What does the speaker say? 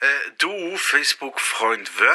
Äh, du, Facebook-Freund Wörn,